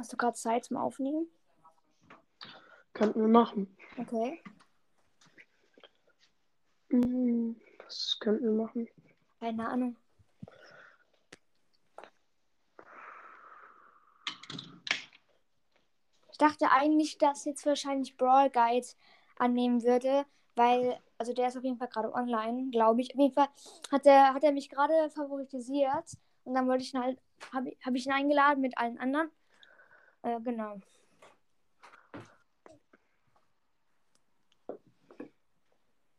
Hast du gerade Zeit zum Aufnehmen? Könnten wir machen. Okay. Hm, Was könnten wir machen? Keine Ahnung. Ich dachte eigentlich, dass jetzt wahrscheinlich Brawl Guide annehmen würde, weil, also der ist auf jeden Fall gerade online, glaube ich. Auf jeden Fall hat er, hat er mich gerade favoritisiert und dann wollte ich ihn halt, habe hab ich ihn eingeladen mit allen anderen. Äh, genau.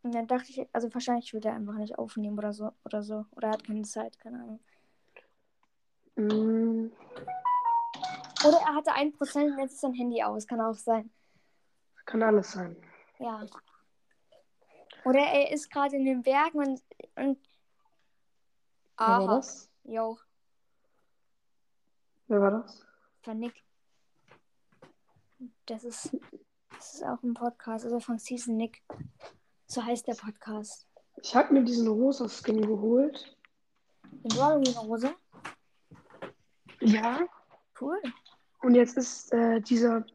Und dann dachte ich, also wahrscheinlich wird er einfach nicht aufnehmen oder so, oder so. Oder er hat keine Zeit, keine Ahnung. Hm, Oder er hatte 1% und jetzt ist sein Handy aus, kann auch sein. Kann alles sein. Ja. Oder er ist gerade in den Bergen und. und Wer war Aha. das? Jo, Wer war das? von Nick. Das ist. Das ist auch ein Podcast, also von Season Nick. So heißt der Podcast. Ich habe mir diesen rosa Skin geholt. In Halloween-Rose. Ja. Cool. Und jetzt ist äh, dieser.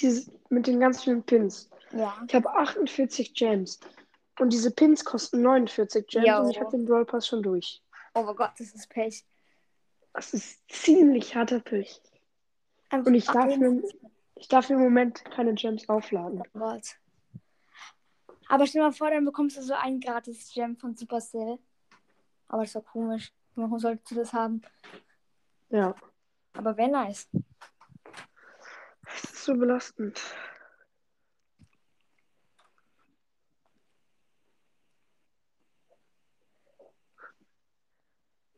Dieses, mit den ganz vielen Pins. Ja. Ich habe 48 Gems. Und diese Pins kosten 49 Gems Jo. und ich habe den Brawl Pass schon durch. Oh mein Gott, das ist Pech. Das ist ziemlich harter Pech. Einfach Und ich darf, 48. mir, ich darf im Moment keine Gems aufladen. Oh Gott. Aber stell dir mal vor, dann bekommst du so ein gratis Gem von Supercell. Aber das ist doch komisch. Warum solltest du das haben? Ja. Aber wäre nice. Das ist so belastend.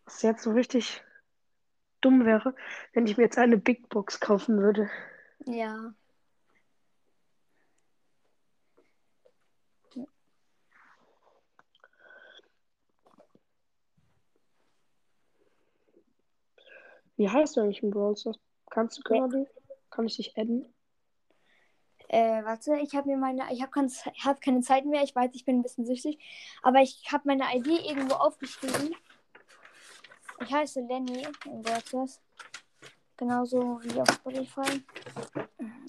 Was jetzt so richtig dumm wäre, wenn ich mir jetzt eine Big Box kaufen würde. Ja. Wie heißt du eigentlich im Brawl Stars? Kannst du gerade? Kann ich dich adden? Äh, warte, ich habe mir meine, ich habe keine, hab keine Zeit mehr. Ich weiß, ich bin ein bisschen süchtig, aber ich habe meine ID irgendwo aufgeschrieben. Ich heiße Lenny in WordPress. Genauso wie auf Spotify.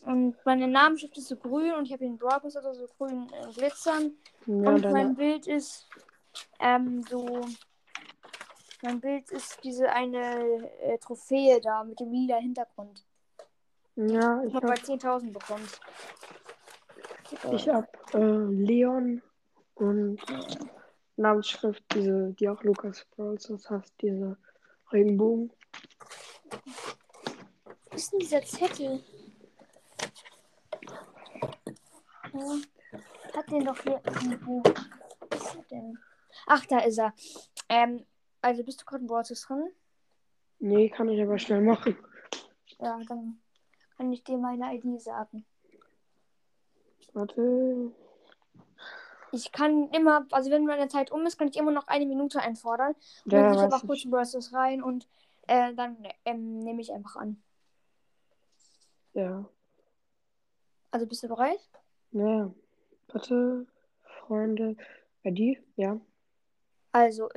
Und meine Namensschrift ist so grün und ich habe den Pass also so grün äh, glitzern. Ja, und mein Bild ist ähm, so. Mein Bild ist diese eine äh, Trophäe da mit dem lila Hintergrund. ja, ich habe bei hab, 10.000 bekommen. ich hab äh, Leon und Namensschrift, diese, die auch Lukas Brawl Stars hat, diese Regenbogen. Wo ist denn dieser Zettel? Ja, hat den doch hier irgendwo. Wo ist er denn? Ach, da ist er. Ähm, also bist du gerade in Bortes drin? Nee, kann ich aber schnell machen. Ja, dann kann ich dir meine ID sagen. Warte. Ich kann immer, also wenn meine Zeit um ist, kann ich immer noch eine Minute einfordern. Und Ja, dann gehe ich einfach kurz in Bros. rein und äh, dann ähm, nehme ich einfach an. Ja. Also bist du bereit? Ja. Warte. Freunde. ID? Ja. Also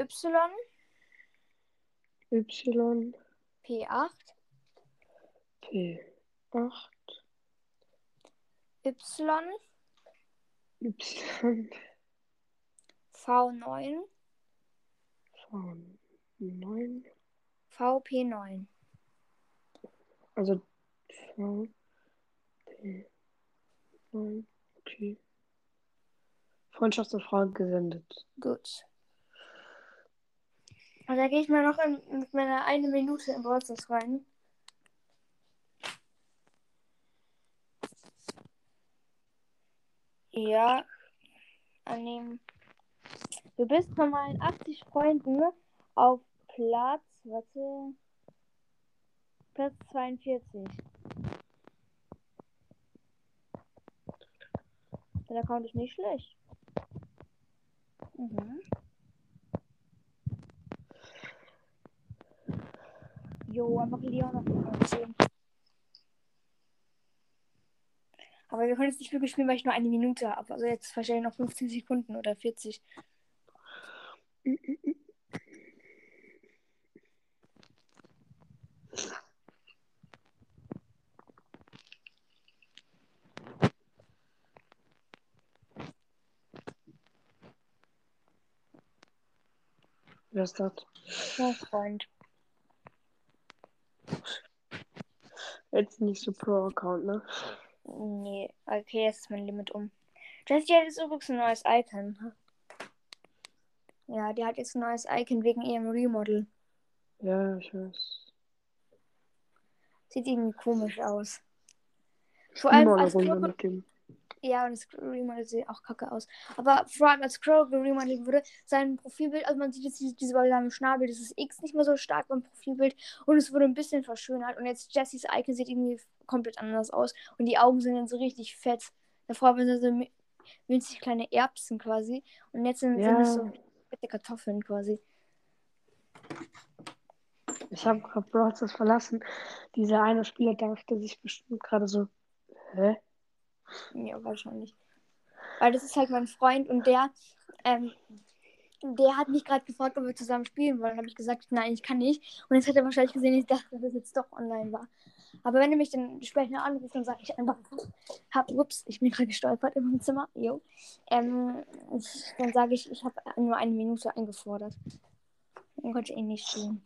Y, Y. P8, P. 8. Y, Y. V9, V. 9. VP9. Also V. P. 9. Okay. Freundschaftsanfrage gesendet. Gut. Und da gehe ich mal noch in, mit meiner eine Minute in Brawlstars rein. Ja. Annehmen. Du bist von meinen 80 Freunden auf Platz, warte, Platz 42. Der Account ist nicht schlecht. Mhm. Jo, einfach Leon auf Nummer 10. Aber wir können jetzt nicht wirklich spielen, weil ich nur eine Minute habe. Also jetzt wahrscheinlich noch 15 Sekunden oder 40. Das? Mein Freund. Jetzt nicht so Pro-Account, ne? Nee, okay, jetzt ist mein Limit um. Jessie hat jetzt übrigens ein neues Icon. Ja, die hat jetzt ein neues Icon wegen ihrem Remodel. Ja, ich weiß. Sieht irgendwie komisch aus. Vor allem als dem. Ja, und das Remodel sieht auch kacke aus. Aber vor allem als Crow geremodelt wurde, sein Profilbild, also man sieht jetzt diese, diese bei seinem Schnabel, dieses X nicht mehr so stark beim Profilbild und es wurde ein bisschen verschönert und jetzt Jessys Icon sieht irgendwie komplett anders aus und die Augen sind dann so richtig fett. Davor waren sie so winzig kleine Erbsen quasi und jetzt sind, Ja. so fette Kartoffeln quasi. Ich habe gerade Brawl verlassen. Dieser eine Spieler dachte sich bestimmt gerade so, hä? Ja, wahrscheinlich. Weil das ist halt mein Freund und der, ähm, der hat mich gerade gefragt, ob wir zusammen spielen wollen. Habe ich gesagt, nein, ich kann nicht. Und jetzt hat er wahrscheinlich gesehen, ich dachte, dass es jetzt doch online war. Aber wenn er mich dann später anruft, dann sage ich einfach, hab, ups, ich bin gerade gestolpert im Zimmer. Jo. Ähm, dann sage ich, ich habe nur eine Minute eingefordert. Dann konnte ich eh nicht spielen.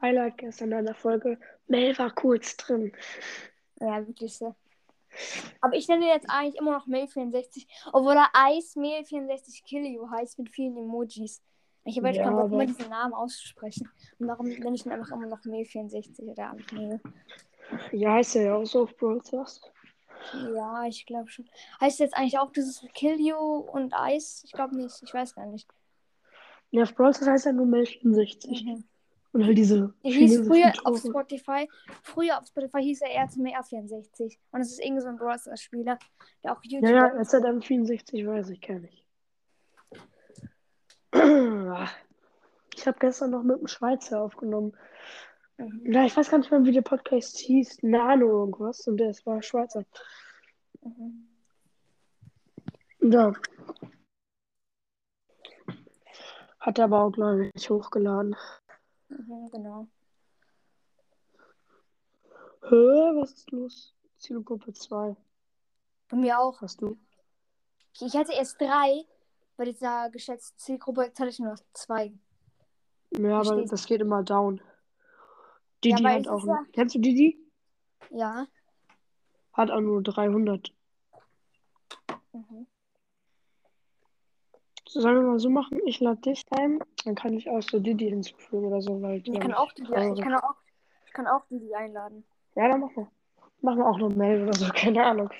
Highlight gestern in der Folge. Mel war kurz drin. Ja, wirklich so. Aber ich nenne ihn jetzt eigentlich immer noch Mail64, obwohl er Eismail64 Killio heißt mit vielen Emojis. Ich habe jetzt Ja, keinen Bock, immer diesen Namen auszusprechen. Und darum nenne ich ihn einfach immer noch Mail64 oder Mail. Ja, heißt er ja auch so auf Brawl. Ja, ich glaube schon. Heißt jetzt eigentlich auch dieses Killio und Eis? Ich glaube nicht, ich weiß gar nicht. Ja, auf Brawl heißt er nur Mel 64. Mhm. Und halt diese Er hieß früher auf Tore. Spotify, früher auf Spotify hieß er RTMR64. Und es ist irgendwie so ein Brawl Stars Spieler, der auch YouTuber Ja, ja, ist. SZM 64 weiß ich, kenne ich. Ich habe gestern noch mit dem Schweizer aufgenommen. Mhm. Ja, ich weiß gar nicht mehr, wie der Podcast hieß. Nano irgendwas. Und der war Schweizer. Mhm. Ja. Hat er aber auch, glaube ich, hochgeladen. Mhm, genau. Hä, was ist los? Zielgruppe 2. Bei mir auch. Hast du? Ich, ich hatte erst drei bei dieser geschätzten Zielgruppe, jetzt hatte ich nur noch zwei. Ja, aber das geht immer down. Didi weil hat auch. ja- Kennst du Didi? Ja. Hat auch nur 300. Mhm. Sollen wir mal so machen? Ich lade dich ein, dann kann ich auch so Didi hinzufügen oder so, weil Ich kann auch traurig. ich kann auch, ich kann auch die einladen. Ja, dann machen wir. Machen wir auch noch Mail oder so, keine Ahnung.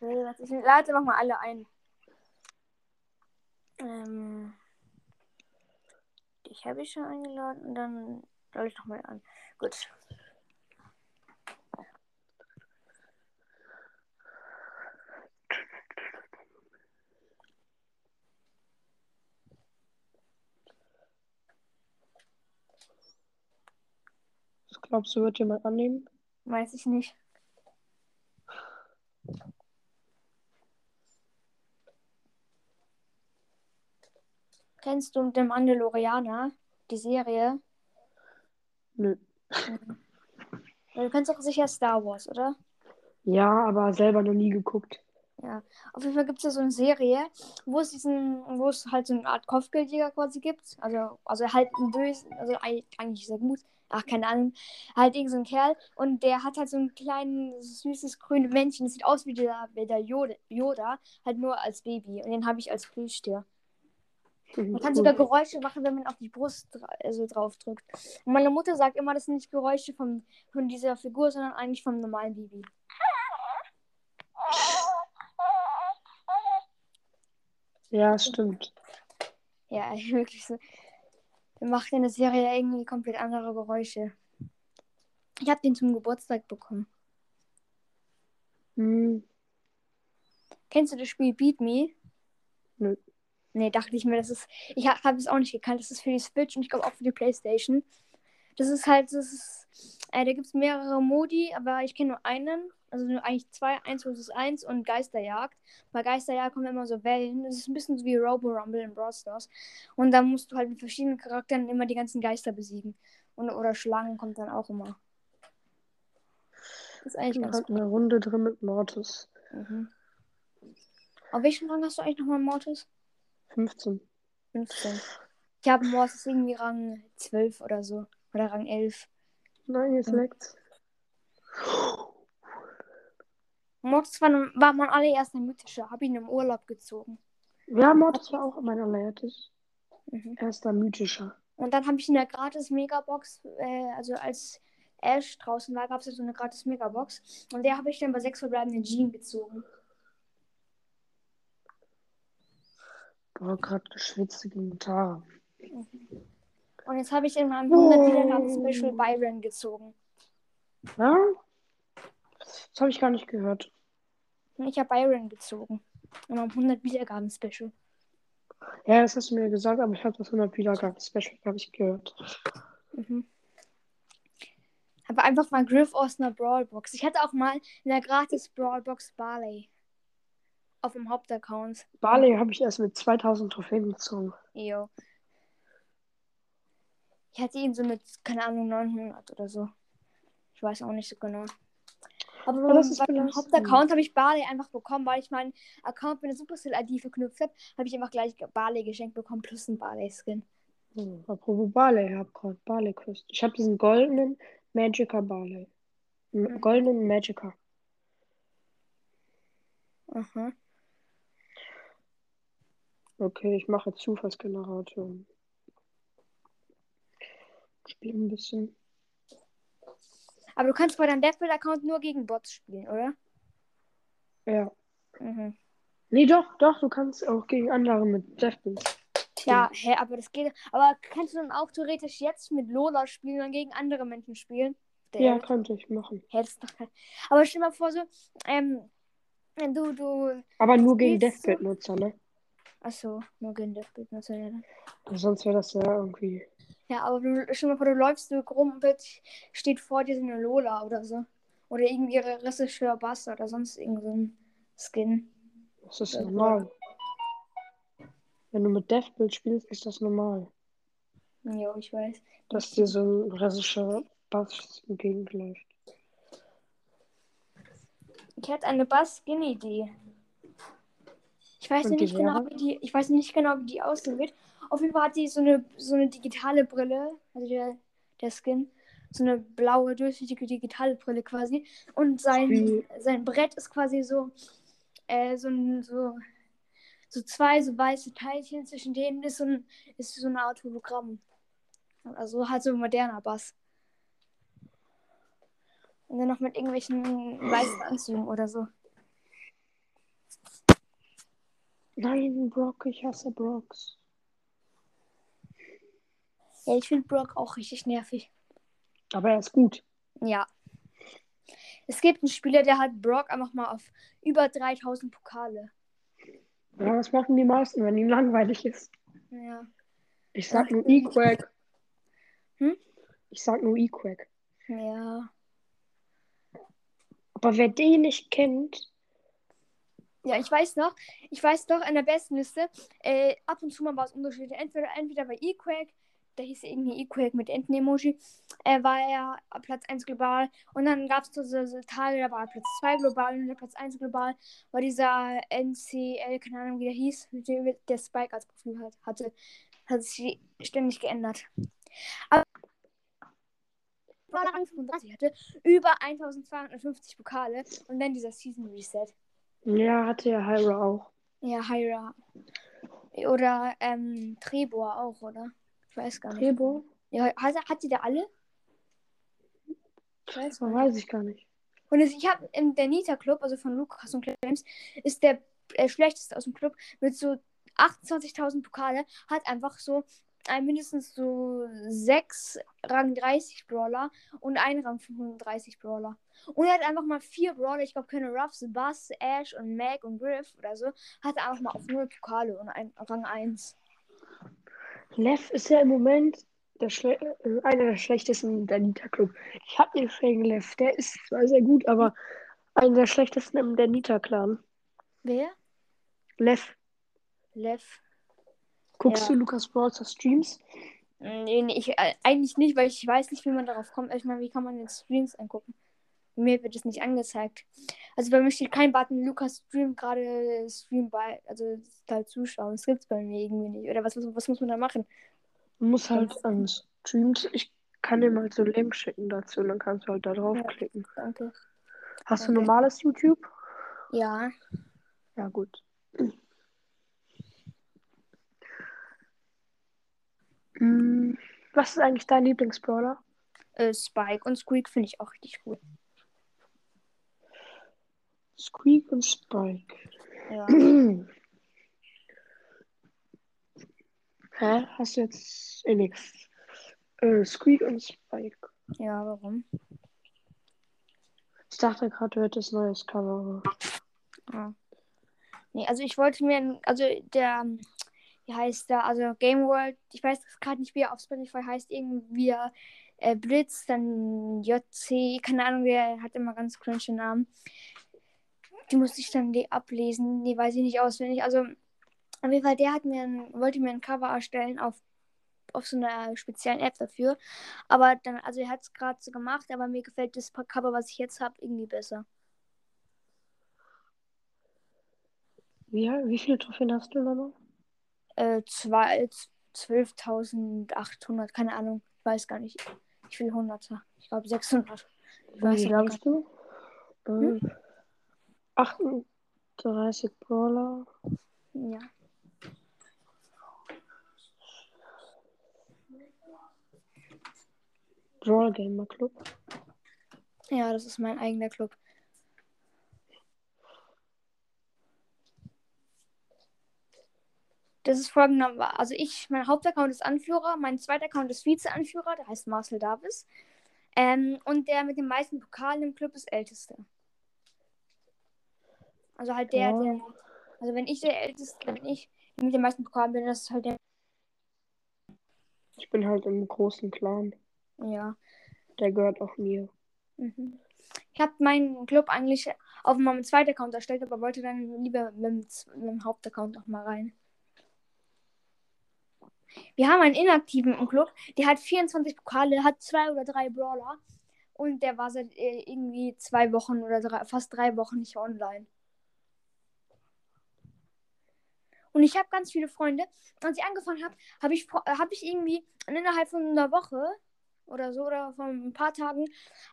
Ich lade einfach mal alle ein. Ähm, dich habe ich schon eingeladen und dann lade ich noch mal an. Gut. Glaubst du, wird jemand annehmen? Weiß ich nicht. Kennst du den Mandalorianer? Die Serie? Nö. Du kennst doch sicher Star Wars, oder? Ja, aber selber noch nie geguckt. Ja. Auf jeden Fall gibt es ja so eine Serie, wo es diesen, wo es halt so eine Art Kopfgeldjäger quasi gibt. Also, also halt ein bösen, also eigentlich sehr gut. Ach, keine Ahnung. Halt irgend so ein Kerl und der hat halt so ein kleines, süßes, grünes Männchen. Das sieht aus wie der, wie der Yoda, Yoda, halt nur als Baby. Und den habe ich als Plüschtier. Man kann sogar Geräusche machen, wenn man auf die Brust dra also drauf drückt. Und meine Mutter sagt immer, das sind nicht Geräusche von, von dieser Figur, sondern eigentlich vom normalen Baby. Ja, stimmt. Ja, wirklich so. Der macht in der Serie irgendwie komplett andere Geräusche. Ich habe den zum Geburtstag bekommen. Hm, Kennst du das Spiel Beat Me? Nö. Nee, dachte ich mir, das ist. Ich habe hab es auch nicht gekannt. Das ist für die Switch und ich glaube auch für die Playstation. Das ist halt, das ist. Äh, da gibt es mehrere Modi, aber ich kenne nur einen. Also nur eigentlich zwei, eins vs 1 und Geisterjagd. Bei Geisterjagd kommen immer so Wellen. Das ist ein bisschen so wie Robo Rumble in Brawl Stars. Und dann musst du halt mit verschiedenen Charakteren immer die ganzen Geister besiegen. Und, oder Schlangen kommt dann auch immer. Das ist eigentlich ganz hat eine Runde drin mit Mortis. Mhm. Auf welchen Rang hast du eigentlich nochmal Mortis? 15. 15. Ich habe Mortis irgendwie Rang 12 oder so. Oder Rang 11. Nein, jetzt leckt's. Mortis war, war mein allererster mythischer. Habe ihn im Urlaub gezogen. Ja, Mortis war auch mein allerertes. Mhm. Erster mythischer. Und dann habe ich in der gratis Megabox, äh, also als Ash draußen war, gab es ja so eine gratis Megabox. Und der habe ich dann bei sechs verbleibenden Jean gezogen. Boah, gerade geschwitzt gegen Tara. Und jetzt habe ich in meinem 100 Wiedergaben Special Byron gezogen. Ja? Das habe ich gar nicht gehört. Ich habe Byron gezogen. In meinem 100 Wiedergaben Special. Ja, das hast du mir gesagt, aber ich habe das 100 Wiedergaben Special, habe ich gehört. Mhm. Aber einfach mal Griff aus einer Brawlbox. Ich hatte auch mal in der gratis Brawlbox Barley. Auf dem Hauptaccount. Barley habe ich erst mit 2000 Trophäen gezogen. Jo. Ich hatte ihn so mit, keine Ahnung, 900 oder so. Ich weiß auch nicht so genau. Aber Aber das bei belastend. Hauptaccount habe ich Barley einfach bekommen, weil ich meinen Account mit der Supercell-ID verknüpft habe, habe ich einfach gleich Barley geschenkt bekommen, plus einen Barley-Skin. Hm, apropos Barley, ich habe gerade Barley Quest. Ich habe diesen goldenen Magica Barley. M- Mhm. Goldenen Magica. Aha. Okay, ich mache jetzt Zufallsgenerator. Spiel ein bisschen. Aber du kannst bei deinem Deathbuild-Account nur gegen Bots spielen, oder? Ja. Mhm. Nee, doch, doch, du kannst auch gegen andere mit Deathbill. Ja, hä, aber das geht. Aber kannst du dann auch theoretisch jetzt mit Lola spielen und gegen andere Menschen spielen? Der- Ja, könnte ich machen. Hä, das doch. Aber stell dir mal vor, so, ähm, du, du. Aber nur gegen Deathbild-Nutzer, ne? Achso, nur gegen Deathbuild natürlich. Sonst wäre das ja irgendwie. Ja, aber du, stell dir mal vor, du läufst so rum und plötzlich steht vor dir so eine Lola oder so. Oder irgendwie ihre Regisseur Bass oder sonst irgend so ein Skin. Das ist Ja, normal. Wenn du mit Deathbild spielst, ist das normal. Jo, ich weiß. Dass dir so ein russischer Bass entgegenläuft. Ich hatte eine Bass-Skin-Idee. Ich weiß ja nicht genau, wäre? wie die, ich weiß nicht genau, wie die aussehen wird. Auf jeden Fall hat die so eine, so eine digitale Brille, also der, der Skin, so eine blaue, durchsichtige digitale Brille quasi. Und sein, sein Brett ist quasi so, äh, so, so, so zwei so weiße Teilchen, zwischen denen ist so, ein, ist so eine Art Hologramm. Also halt so ein moderner Bass. Und dann noch mit irgendwelchen weißen Anzügen oder so. Nein, Brock, ich hasse Brocks. Ja, ich finde Brock auch richtig nervig. Aber er ist gut. Ja. Es gibt einen Spieler, der hat Brock einfach mal auf über 3000 Pokale. Ja, was machen die meisten, wenn ihm langweilig ist? Ja. Ich sag nur. E-Quack. Hm? Ich sag nur E-Quack. Ja. Aber wer den nicht kennt, Ja, ich weiß noch, ich weiß noch, in der besten Liste, äh, ab und zu mal war es unterschiedlich. Entweder, entweder bei E-Quake, da hieß irgendwie E-Quake mit Enten-Emoji, äh, war er Platz 1 global. Und dann gab es so, so, so Tage, da war Platz 2 global und der Platz 1 global war dieser NCL, keine Ahnung, wie der hieß, mit dem der Spike als Profil hat, hatte. Hat sich ständig geändert. Aber war Rang 35 hatte über 1250 Pokale und dann dieser Season Reset. ja, hatte ja Hyra auch. Ja, Hyra. Oder ähm, Trebor auch, oder? Ich weiß gar nicht. Trebo? Ja, hat, hat die da alle? Ich weiß nicht. weiß ich gar nicht. Und es, ich habe in der Nita Club, also von Lukas und Clemens, ist der äh, schlechteste aus dem Club mit so 28.000 Pokale, hat einfach so äh, mindestens so sechs Rang 30 Brawler und einen Rang 35 Brawler. Und er hat einfach mal vier Brawler, ich glaube keine Ruffs, Bass, Ash und Mac und Griff oder so, hat er einfach mal auf null Pokale und ein, Rang 1. Lev ist ja im Moment äh, einer der schlechtesten der Nita Club. Ich hab den Fang Lev, der ist zwar sehr gut, aber einer der schlechtesten im der Nita Clan. Wer? Lev, Lev. guckst Ja. du Lukas Brawlers Streams? Nee, nee, ich, äh, eigentlich nicht, weil ich weiß nicht, wie man darauf kommt. Ich meine, wie kann man jetzt Streams angucken? Mir wird es nicht angezeigt. Also bei mir steht kein Button, Lukas Stream gerade Stream bei, also halt zuschauen. Das gibt's bei mir irgendwie nicht. Oder was, was, was muss man da machen? Du musst halt an Streams. Ich kann dir mal so einen Link schicken dazu und dann kannst du halt da draufklicken. Ja, danke. Hast du danke. normales YouTube? Ja. Ja, gut. Mm, Was ist eigentlich dein Lieblingsbrawler? Äh, Spike und Squeak finde ich auch richtig cool. Squeak und Spike. Ja. Hä? Hast du jetzt eh nix? Äh, Squeak und Spike. ja, warum? Ich dachte gerade, du hättest neues Cover. Ja. Nee, also ich wollte mir, also der, wie heißt der, also Game World, ich weiß gerade nicht, wie er auf Spotify heißt, irgendwie äh, Blitz, dann JC, keine Ahnung, der hat immer ganz cringe Namen. Die musste ich dann die ablesen, die weiß ich nicht auswendig. Also auf jeden Fall, der hat mir ein, wollte mir ein Cover erstellen auf, auf so einer speziellen App dafür. Aber dann, also er hat es gerade so gemacht, aber mir gefällt das Cover, was ich jetzt habe, irgendwie besser. Wie, wie viele Trophäen hast du noch? äh, zwei- 12.800, keine Ahnung, ich weiß gar nicht. Ich will 100 Ich glaube 600. Ich weiß Wie bist du? Hm? Äh, 38 Brawler. Ja. Brawl Gamer Club. ja, das ist mein eigener Club. Das ist folgendermaßen. Also ich, mein Hauptaccount ist Anführer, mein zweiter Account ist Vize-Anführer, der heißt Marcel Davis. Ähm, und der mit den meisten Pokalen im Club ist Älteste. Also halt der, Ja. der. Also wenn ich der Älteste, wenn ich mit den meisten Pokalen bin, das ist halt der. Ich bin halt im großen Clan. Ja. Der gehört auch mir. Mhm. Ich habe meinen Club eigentlich auf meinem zweiten Account erstellt, aber wollte dann lieber mit mit dem Hauptaccount noch mal rein. Wir haben einen inaktiven im Club, der hat 24 Pokale, hat zwei oder drei Brawler und der war seit äh, irgendwie zwei Wochen oder drei, fast drei Wochen nicht online. Und ich habe ganz viele Freunde. Als ich angefangen habe, habe ich, hab ich irgendwie innerhalb von einer Woche oder so oder von ein paar Tagen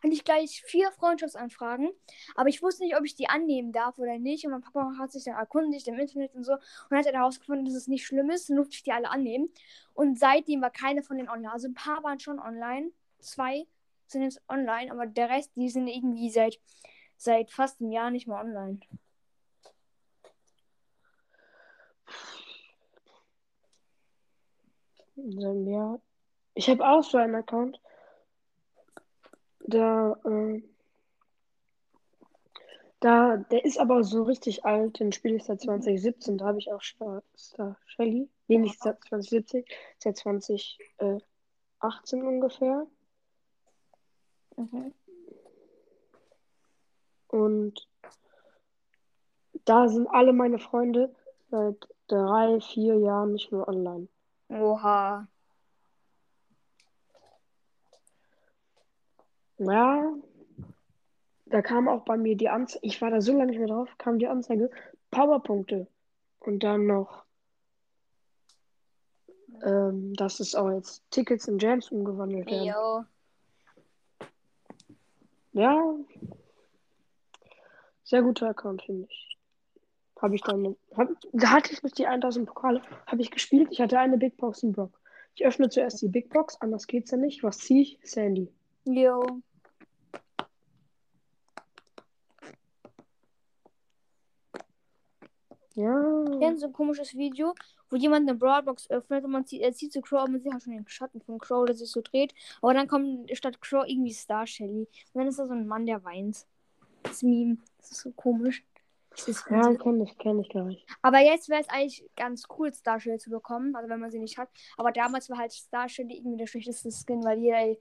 hatte ich gleich vier Freundschaftsanfragen. Aber ich wusste nicht, ob ich die annehmen darf oder nicht. Und mein Papa hat sich dann erkundigt im Internet und so und hat herausgefunden, dass es nicht schlimm ist. Dann durfte ich die alle annehmen. Und seitdem war keine von denen online. Also ein paar waren schon online. Zwei sind jetzt online, aber der Rest, die sind irgendwie seit, seit fast einem Jahr nicht mehr online. Also mehr. Ich habe auch so einen Account. Da, äh, da, der ist aber so richtig alt. Den spiele ich seit 2017. Da habe ich auch Star, Star Shelly. Nee, nicht seit 2017, seit 2018 ungefähr. Mhm. Und da sind alle meine Freunde seit drei, vier Jahren nicht mehr online. Oha. Ja, da kam auch bei mir die Anzeige, ich war da so lange nicht mehr drauf, kam die Anzeige, Powerpunkte. Und dann noch, ähm, dass es auch jetzt Tickets in Gems umgewandelt werden. Jo. Ja, sehr guter Account, finde ich. Habe ich dann, hab, da hatte ich nicht die 1000 Pokale, habe ich gespielt, ich hatte eine Big Box im Block. Ich öffne zuerst die Big Box, anders geht's ja nicht. Was ziehe ich? Sandy. Jo. Ja. Kennst du ein komisches Video, wo jemand eine Broadbox öffnet und man zieht, er zieht zu Crow, aber man sieht halt schon den Schatten von Crow, der sich so dreht. Aber dann kommt statt Crow irgendwie Star Shelly. Und dann ist da so ein Mann, der weint. Das Meme. Das ist so komisch. Ja, kenne ich, kenne ich gar nicht. aber jetzt wäre es eigentlich ganz cool, Star Shelly zu bekommen, also wenn man sie nicht hat. Aber damals war halt Star Shelly irgendwie der schlechteste Skin, weil jeder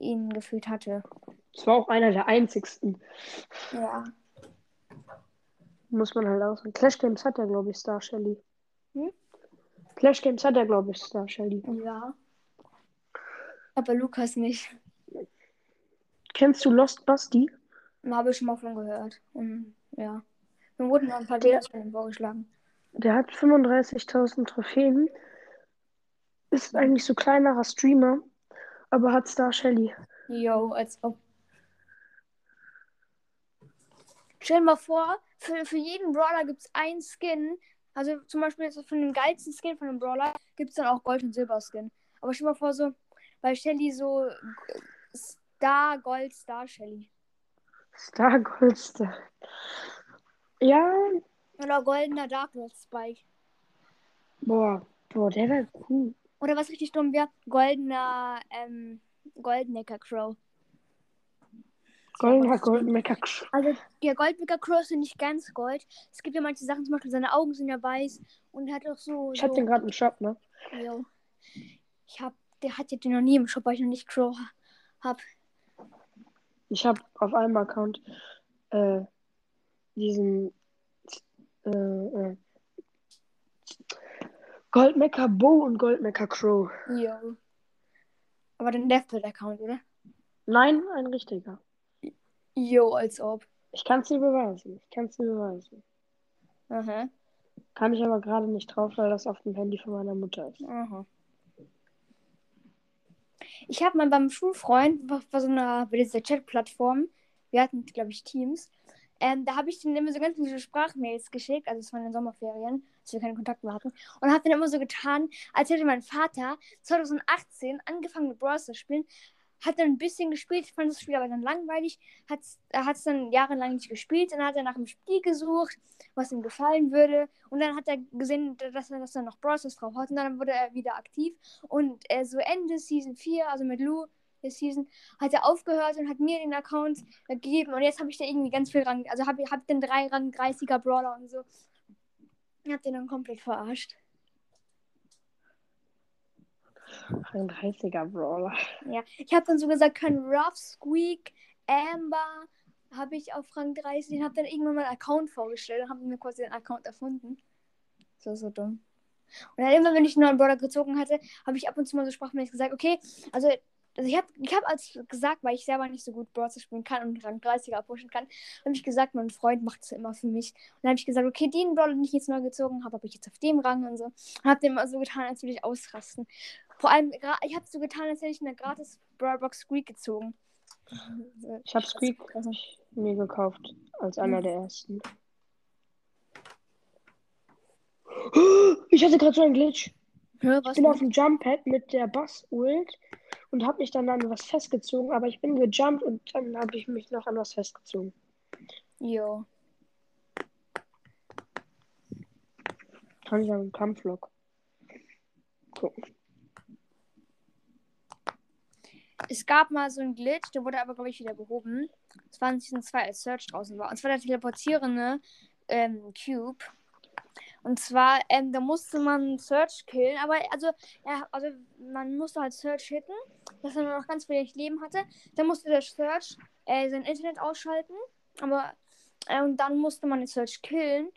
ihn gefühlt hatte. Es war auch einer der einzigsten. Ja. Muss man halt auch sagen. Clash Games hat er, glaube ich, Star Shelly. Hm? Clash Games hat er, glaube ich, Star Shelly. Ja. Aber Lukas nicht. Kennst du Lost Busty? Habe ich schon mal von gehört. Und ja. Mir wurden noch ein paar Videos von ihm vorgeschlagen. Der hat 35.000 Trophäen. ist eigentlich so kleinerer Streamer, aber hat Star Shelly. Yo, als ob. Stell dir mal vor, für, für jeden Brawler gibt es einen Skin. Also zum Beispiel jetzt von dem geilsten Skin von dem Brawler gibt es dann auch Gold- und Silber-Skin. Aber stell dir mal vor, so, bei Shelly so äh, Star, Gold, Star Shelly. Star Gold Star. Ja, Oder goldener Dark Lord Spike. boah, boah, der wäre cool. Oder was richtig dumm wäre, goldener, ähm, Goldnecker Crow. Goldener Goldmecker. Cr- Also der Goldnecker Crow ist ja nicht ganz gold. Es gibt ja manche Sachen, zum Beispiel seine Augen sind ja weiß und er hat auch so. Ich so hab den gerade im Shop, ne? Jo. Ich hab, der hat ja den noch nie im Shop, weil ich noch nicht Crow ha- hab. Ich hab auf einem Account äh, diesen äh, äh, Goldmecker Bow und Goldmecker Crow. Jo. Aber den Deathbed-Account, oder? Nein, ein richtiger. Jo, als ob. Ich kann es dir beweisen. Ich kann es dir beweisen. Aha. Kann ich aber gerade nicht drauf, weil das auf dem Handy von meiner Mutter ist. Aha. Ich habe mal beim Schulfreund, war so eine, bei dieser Chat-Plattform, wir hatten, glaube ich, Teams, ähm, da habe ich denen immer so ganz viele Sprachmails geschickt, also es waren in den Sommerferien, als wir keine Kontakte mehr hatten, und habe dann immer so getan, als hätte mein Vater 2018 angefangen mit Brawl zu spielen, hat dann ein bisschen gespielt, fand das Spiel aber dann langweilig, hat es dann jahrelang nicht gespielt, dann hat er nach einem Spiel gesucht, was ihm gefallen würde, und dann hat er gesehen, dass er, dass er noch Brawl Stars drauf hat, und dann wurde er wieder aktiv, und äh, so Ende Season 4, also mit Lou, der Season, hat er aufgehört und hat mir den Account äh, gegeben, und jetzt habe ich da irgendwie ganz viel Rang, also habe hab den drei Rang 30er Brawler und so, ich hab den dann komplett verarscht. Ein 30er Brawler. Ja, ich habe dann so gesagt, können Rough, Squeak, Amber, habe ich auf Rang 30 und habe dann irgendwann meinen Account vorgestellt und habe mir quasi den Account erfunden. So, so dumm. Und dann immer, wenn ich einen neuen Brawler gezogen hatte, habe ich ab und zu mal so sprachmäßig gesagt, okay, also, also ich habe ich hab als gesagt, weil ich selber nicht so gut Brawler spielen kann und Rang 30er pushen kann, habe ich gesagt, mein Freund macht es immer für mich. Und dann habe ich gesagt, okay, den Brawler, den ich jetzt neu gezogen habe, habe ich jetzt auf dem Rang und so. Und habe dem immer so getan, als würde ich ausrasten. Vor allem, ich habe so getan, als hätte ich eine gratis Brawlbox Squeak gezogen. Ich habe Squeak mir gekauft als einer der ersten. Ich hatte gerade so einen Glitch. hä, Ich bin auf dem Jump-Pad mit der Bass-Ult und habe mich dann an was festgezogen, aber ich bin gejumpt und dann habe ich mich noch an was festgezogen. Jo. Kann ich einen Kampflog gucken. Es gab mal so einen Glitch, der wurde aber, glaube ich, wieder behoben. Es war in Season 2, als Search draußen war. Und zwar der teleportierende ähm, Cube. Und zwar, ähm, da musste man Search killen, aber also, ja, also man musste halt Search hitten, dass er nur noch ganz wenig Leben hatte. Dann musste der Search äh, sein Internet ausschalten, aber äh, und dann musste man den Search killen.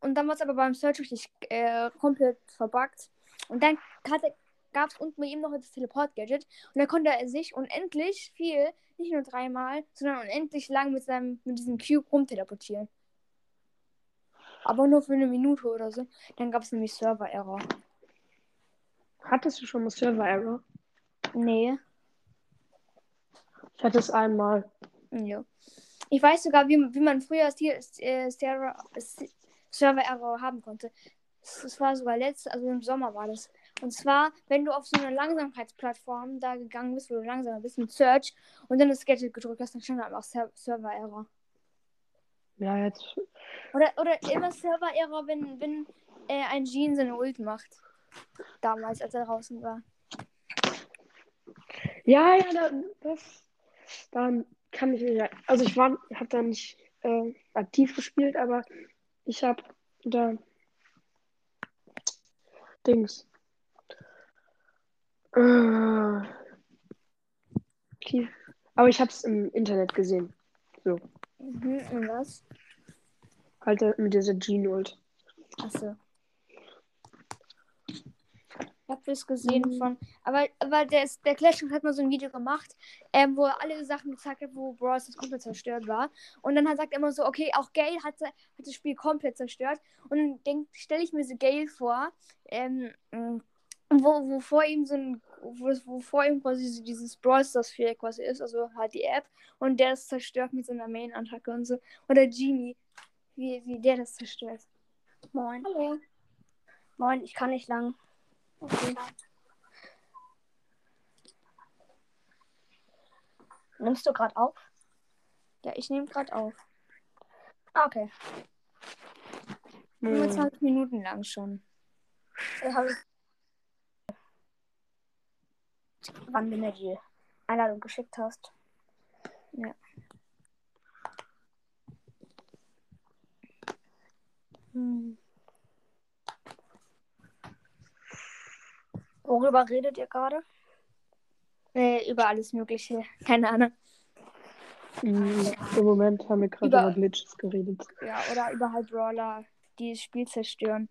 Und dann war es aber beim Search richtig äh, komplett verbuggt. Und dann gab es unten bei ihm noch das Teleport-Gadget. Und dann konnte er sich unendlich viel, nicht nur dreimal, sondern unendlich lang mit, seinem, mit diesem Cube rumteleportieren. Aber nur für eine Minute oder so. Dann gab es nämlich Server-Error. Hattest du schon mal Server-Error? Nee. Ich hatte es einmal. Ja. Ich weiß sogar, wie, wie man früher äh, Server- Server-Error haben konnte. Es es war sogar letztes, also im Sommer war das. Und zwar, wenn du auf so eine Langsamkeitsplattform da gegangen bist, wo du langsamer bist mit Search und dann das Gadget gedrückt hast, dann stand da einfach Ser Server-Error. Ja, jetzt. Oder, oder immer Server-Error, wenn, wenn äh, ein Jean seine Ult macht. Damals, als er draußen war. Ja, ja, da, das. Dann kann ich ja. Also ich war, habe da nicht äh, aktiv gespielt, aber ich habe da Dings. Äh. Aber ich habe es im Internet gesehen. So. Mhm, und was? Halt mit dieser G-Ult. Achso. Ich hab das gesehen Mhm. von. Aber, aber der, ist- der Clash hat mal so ein Video gemacht, ähm, wo er alle Sachen gezeigt hat, wo Brawl Stars komplett zerstört war. Und dann hat, sagt er immer so, okay, auch Gale hat, hat das Spiel komplett zerstört. Und dann stelle ich mir so Gale vor, ähm, wo, wo vor ihm so ein, wo, wo vor ihm quasi dieses Brawl Stars Viereck quasi ist, also halt die App und der das zerstört mit seiner Main-Attacke und so. Oder Genie, wie, wie der das zerstört. Moin. Hallo. Moin, ich kann nicht lang. Okay. Nimmst du gerade auf? Ja, ich nehme gerade auf. Ah, okay. Hm. 25 Minuten lang schon. Ich habe wann du mir die Einladung geschickt hast. Ja. Hm. Worüber redet ihr gerade? Äh, über alles Mögliche. Keine Ahnung. Hm, Im Moment haben wir gerade Über- über Glitches geredet. Ja, oder über halt Brawler, die das Spiel zerstören.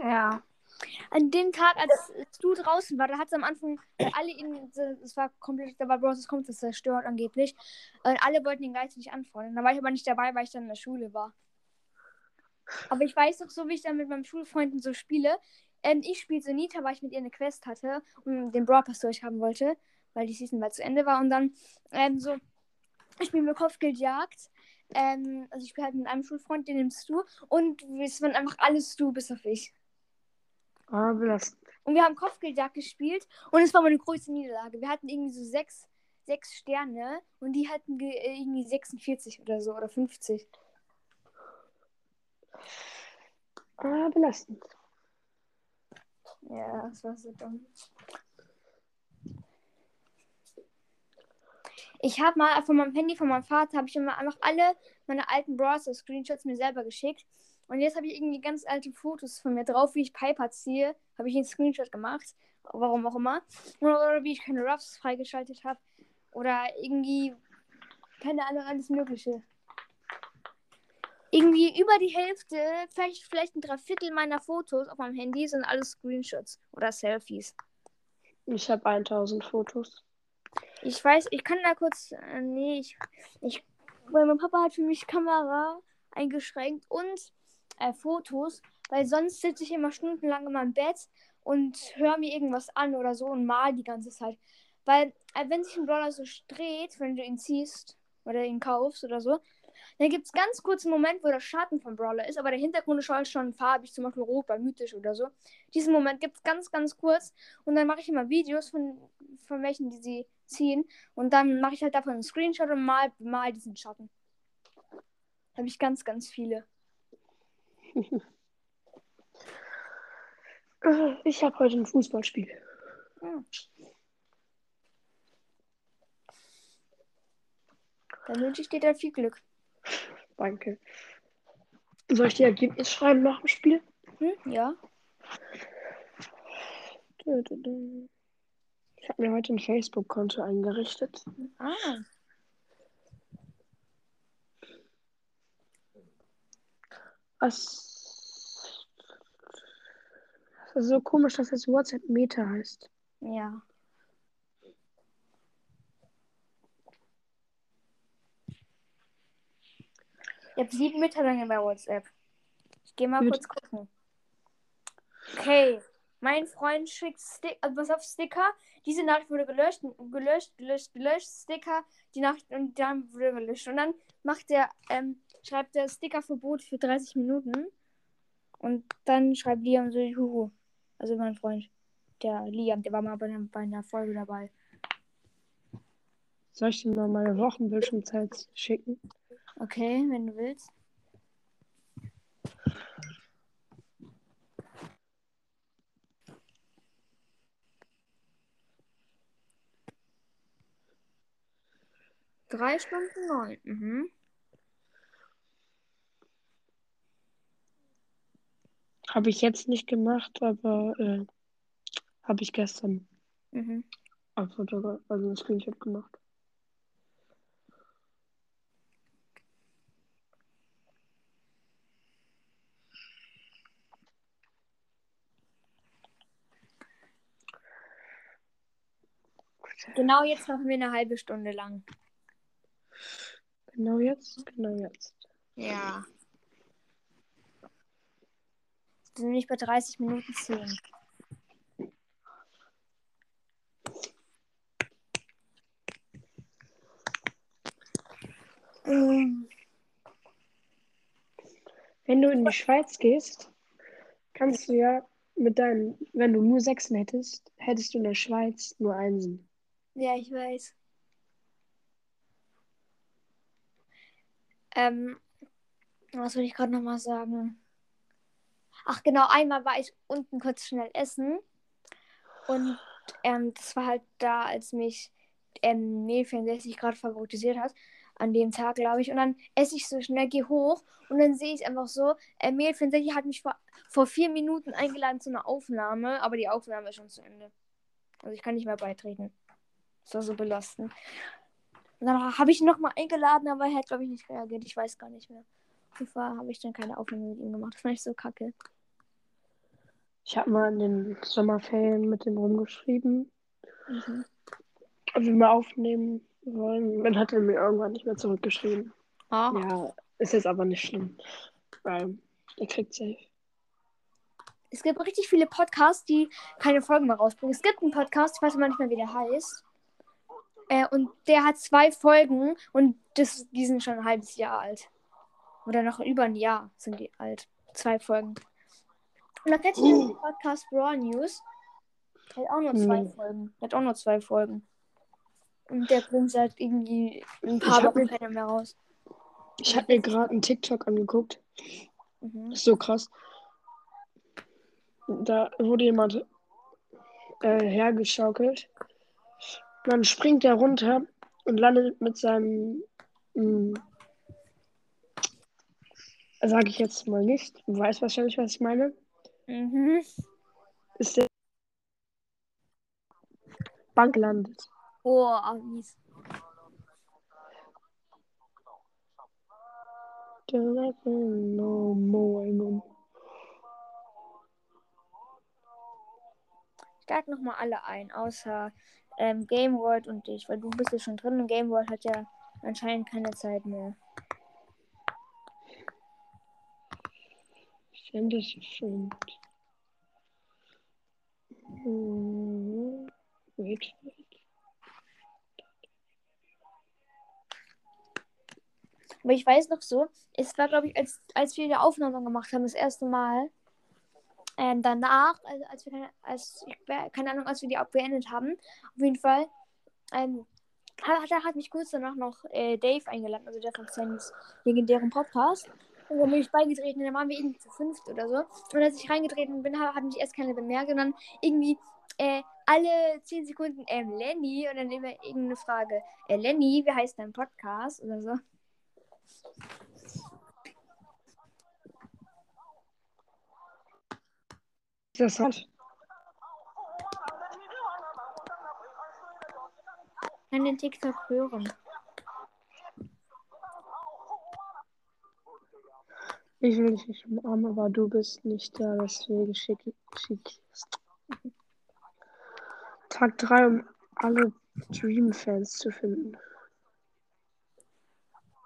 Ja. An dem Tag, als du draußen war, da hat es am Anfang weil alle in, es war komplett, da war Bros. komplett zerstört angeblich. Und alle wollten ihn gleichzeitig anfordern. Da war ich aber nicht dabei, weil ich dann in der Schule war. Aber ich weiß doch so, wie ich dann mit meinen Schulfreunden so spiele. Ähm, ich spielte Nita, weil ich mit ihr eine Quest hatte und den Brawl Pass durchhaben wollte, weil die Season bald zu Ende war. Und dann ähm, so, ich spiele mit Kopfgeldjagd. Ähm, also ich spiele halt mit einem Schulfreund, den nimmst du. Und es waren einfach alles du, bis auf ich. Ah, belastend. Und wir haben Kopfgeldjagd gespielt und es war meine größte Niederlage. Wir hatten irgendwie so sechs, sechs Sterne und die hatten äh, irgendwie 46 oder so oder 50. Ah, belastend. Ja, das war so dumm. Ich habe mal von meinem Handy von meinem Vater habe ich immer einfach alle meine alten Browser Screenshots mir selber geschickt und jetzt habe ich irgendwie ganz alte Fotos von mir drauf, wie ich Piper ziehe, habe ich einen Screenshot gemacht, warum auch immer, oder, wie ich keine Ruffs freigeschaltet habe oder irgendwie keine Ahnung alles Mögliche. Irgendwie über die Hälfte, vielleicht, vielleicht ein Dreiviertel meiner Fotos auf meinem Handy sind alles Screenshots oder Selfies. Ich habe 1000 Fotos. Ich weiß, ich kann da kurz. Äh, nee, ich, ich. Weil mein Papa hat für mich Kamera eingeschränkt und äh, Fotos, weil sonst sitze ich immer stundenlang in meinem Bett und höre mir irgendwas an oder so und mal die ganze Zeit. Weil, äh, wenn sich ein Brawler so dreht, wenn du ihn ziehst oder ihn kaufst oder so, dann gibt es ganz kurz einen Moment, wo der Schatten vom Brawler ist, aber der Hintergrund ist schon- schon farbig, zum Beispiel rot bei mythisch oder so. Diesen Moment gibt es ganz, ganz kurz und dann mache ich immer Videos von, von welchen, die sie ziehen und dann mache ich halt davon einen Screenshot und mal, mal diesen Schatten. Habe ich ganz, ganz viele. Ich habe heute ein Fußballspiel. Ja. Dann wünsche ich dir da viel Glück. Danke. Soll ich die Ergebnis schreiben nach dem Spiel? Hm? Ja. Ich habe mir heute ein Facebook-Konto eingerichtet. Ah. Was. Das ist so komisch, dass das WhatsApp Meta heißt. Ja. Ich habe sieben Mitteilungen bei WhatsApp. Ich gehe mal Gut. kurz gucken. Okay. Mein Freund schickt Stick also was auf Sticker. Diese Nachricht wurde gelöscht, gelöscht, gelöscht, gelöscht. Sticker, die Nachricht und dann wurde gelöscht. Und dann macht der, ähm, schreibt der Stickerverbot für 30 Minuten. Und dann schreibt Liam so, Juhu. Also mein Freund. Der Liam, der war mal bei einer, bei einer Folge dabei. Soll ich dir mal meine Wochenbildschirmzeit schicken? Okay, wenn du willst. Drei Stunden neun. Mhm. Habe ich jetzt nicht gemacht, aber äh, habe ich gestern Mhm. ein Foto, also ein Screenshot gemacht. Genau jetzt machen wir eine halbe Stunde lang. Genau jetzt? Genau jetzt. Ja. sind nämlich bei 30 Minuten 10. Ähm, Wenn du in die Schweiz gehst, kannst du ja mit deinen, wenn du nur Sechsen hättest, hättest du in der Schweiz nur Einsen. ja, ich weiß. Ähm, was will ich gerade nochmal sagen? Ach genau, einmal war ich unten kurz schnell essen. Und ähm, das war halt da, als mich ähm, Mehl64 gerade favorisiert hat. An dem Tag, glaube ich. Und dann esse ich so schnell, gehe hoch und dann sehe ich einfach so, äh, Mehl64 hat mich vor, vor vier Minuten eingeladen zu einer Aufnahme, aber die Aufnahme ist schon zu Ende. Also ich kann nicht mehr beitreten. Das war so belastend. Und dann habe ich ihn nochmal eingeladen, aber er hat, glaube ich, nicht reagiert. Ich weiß gar nicht mehr. Auf jeden Fall habe ich dann keine Aufnahme mit ihm gemacht. Das fand ich so kacke. Ich habe mal in den Sommerferien mit dem rumgeschrieben, Mhm. ob wir mal aufnehmen wollen. Dann hat er mir irgendwann nicht mehr zurückgeschrieben. Ah. Ja, ist jetzt aber nicht schlimm, weil er kriegt safe. Es gibt richtig viele Podcasts, die keine Folgen mehr rausbringen. Es gibt einen Podcast, ich weiß aber nicht mehr, wie der heißt. Äh, und der hat zwei Folgen und das, die sind schon ein halbes Jahr alt. Oder noch über ein Jahr sind die alt. Zwei Folgen. Und dann kennst du den Podcast Raw News. Der hat auch nur zwei Nee. Folgen. Der hat auch nur zwei Folgen. Und der bringt seit irgendwie ein paar Wochen keine mehr raus. Ich habe mir gerade einen TikTok angeguckt. Mhm. Ist so krass. Da wurde jemand äh, hergeschaukelt. Dann springt er runter und landet mit seinem, mh, sage ich jetzt mal nicht, du weißt wahrscheinlich, was ich meine, Mhm. ist der Bank gelandet. Oh, mies. No more. Ich lade nochmal alle ein, außer ähm, Game World und dich, weil du bist ja schon drin und Game World hat ja anscheinend keine Zeit mehr. Send as a friend. Hmm, Wait, wait. Aber ich weiß noch so, es war, glaube ich, als, als wir die Aufnahme gemacht haben, das erste Mal. Ähm, danach, also als wir keine, als, keine Ahnung, als wir die auch beendet haben, auf jeden Fall, ähm, hat, hat, mich kurz danach noch äh, Dave eingeladen, also der von Sandys legendären Podcast. Und dann bin ich beigetreten und dann waren wir irgendwie zu fünft oder so. Und als ich reingetreten bin, hat, hat mich erst keiner bemerkt und dann irgendwie äh, alle zehn Sekunden, ähm, Lenny und dann immer irgendeine Frage, äh, Lenny, wie heißt dein Podcast oder so. Das hat. kann den TikTok hören. Ich will dich nicht umarmen, aber du bist nicht da, deswegen schicke schick. Tag 3, um alle Dream-Fans zu finden.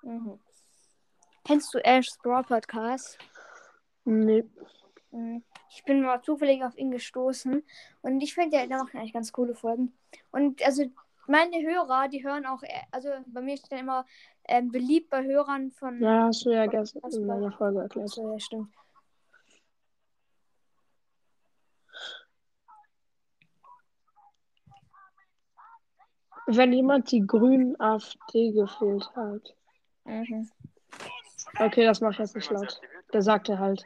Mhm. Kennst du Ash's Brawl Podcast? Nee. Mhm. Ich bin mal zufällig auf ihn gestoßen und ich finde, der, der macht eigentlich ganz coole Folgen. Und also meine Hörer, die hören auch, äh, also bei mir steht dann immer ähm, beliebt bei Hörern von. Ja, hast du ja gestern in meiner Folge erklärt. Achso, ja, stimmt. Wenn jemand die grünen AfD gefehlt hat. Mhm. Okay, das mache ich jetzt nicht laut. Der sagte halt.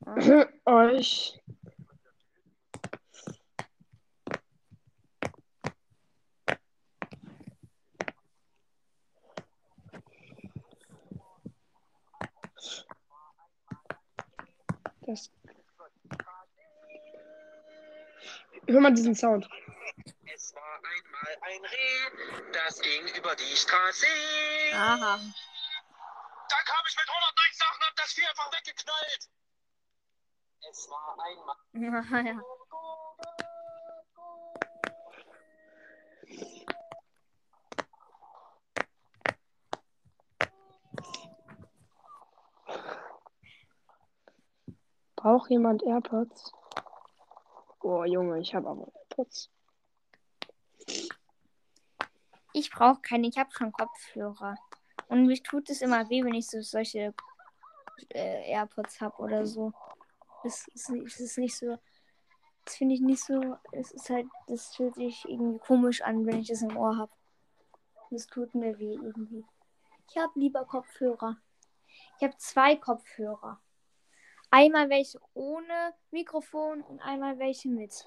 euch. Das. Hör mal diesen Sound. Es war einmal ein Reh, das ging über die Straße. Aha. Da kam ich mit 101 Sachen, hab das Vieh einfach weggeknallt. Es war einmal. ja. Braucht jemand AirPods? Oh, Junge, ich habe aber AirPods. Ich brauche keine, ich habe schon Kopfhörer. Und mich tut es immer weh, wenn ich so solche äh, AirPods habe oder so. Das ist, das ist nicht so. Das finde ich nicht so. Es ist halt. Das fühlt sich irgendwie komisch an, wenn ich das im Ohr habe. Das tut mir weh irgendwie. Ich habe lieber Kopfhörer. Ich habe zwei Kopfhörer. Einmal welche ohne Mikrofon und einmal welche mit.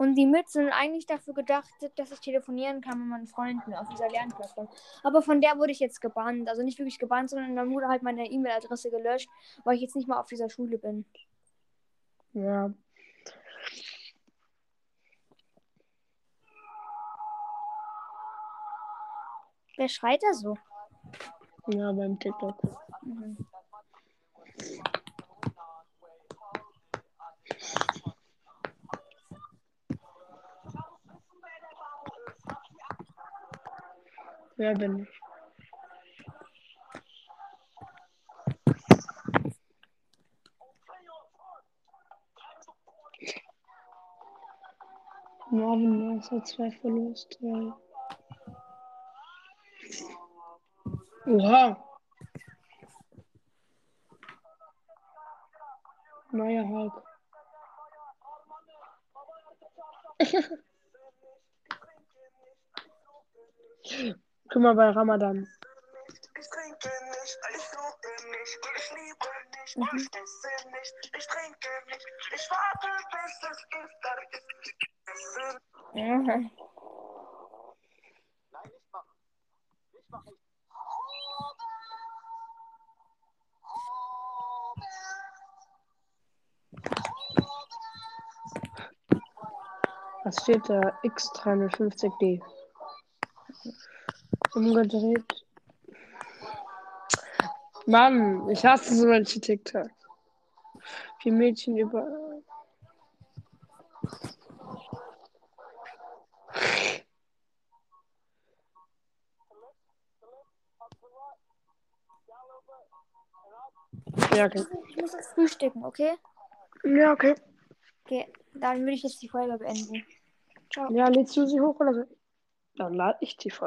Und die mit sind eigentlich dafür gedacht, dass ich telefonieren kann mit meinen Freunden auf dieser Lernplattform. Aber von der wurde ich jetzt gebannt. Also nicht wirklich gebannt, sondern dann wurde halt meine E-Mail-Adresse gelöscht, weil ich jetzt nicht mal auf dieser Schule bin. Ja. Wer schreit da so? Ja, beim TikTok. Mhm. Wer bin ich? Marvin Mercer 2 Verlust 3. Oha! Neuer Hulk. Guck mal bei Ramadan. Ich trinke nicht, ich suche nicht, ich liebe nicht, ich esse nicht, ich trinke nicht, ich warte, bis es ist, dann ist es. Mhm. Nein. Was steht da? X350D. Umgedreht. Mann, ich hasse so manche TikTok. Wie Mädchen über. Ja, okay. Ich muss jetzt frühstücken, okay? Ja, okay. Okay, dann würde ich jetzt die Folge beenden. Ciao. Ja, lädst du sie hoch oder so? Dann lade ich die Folge.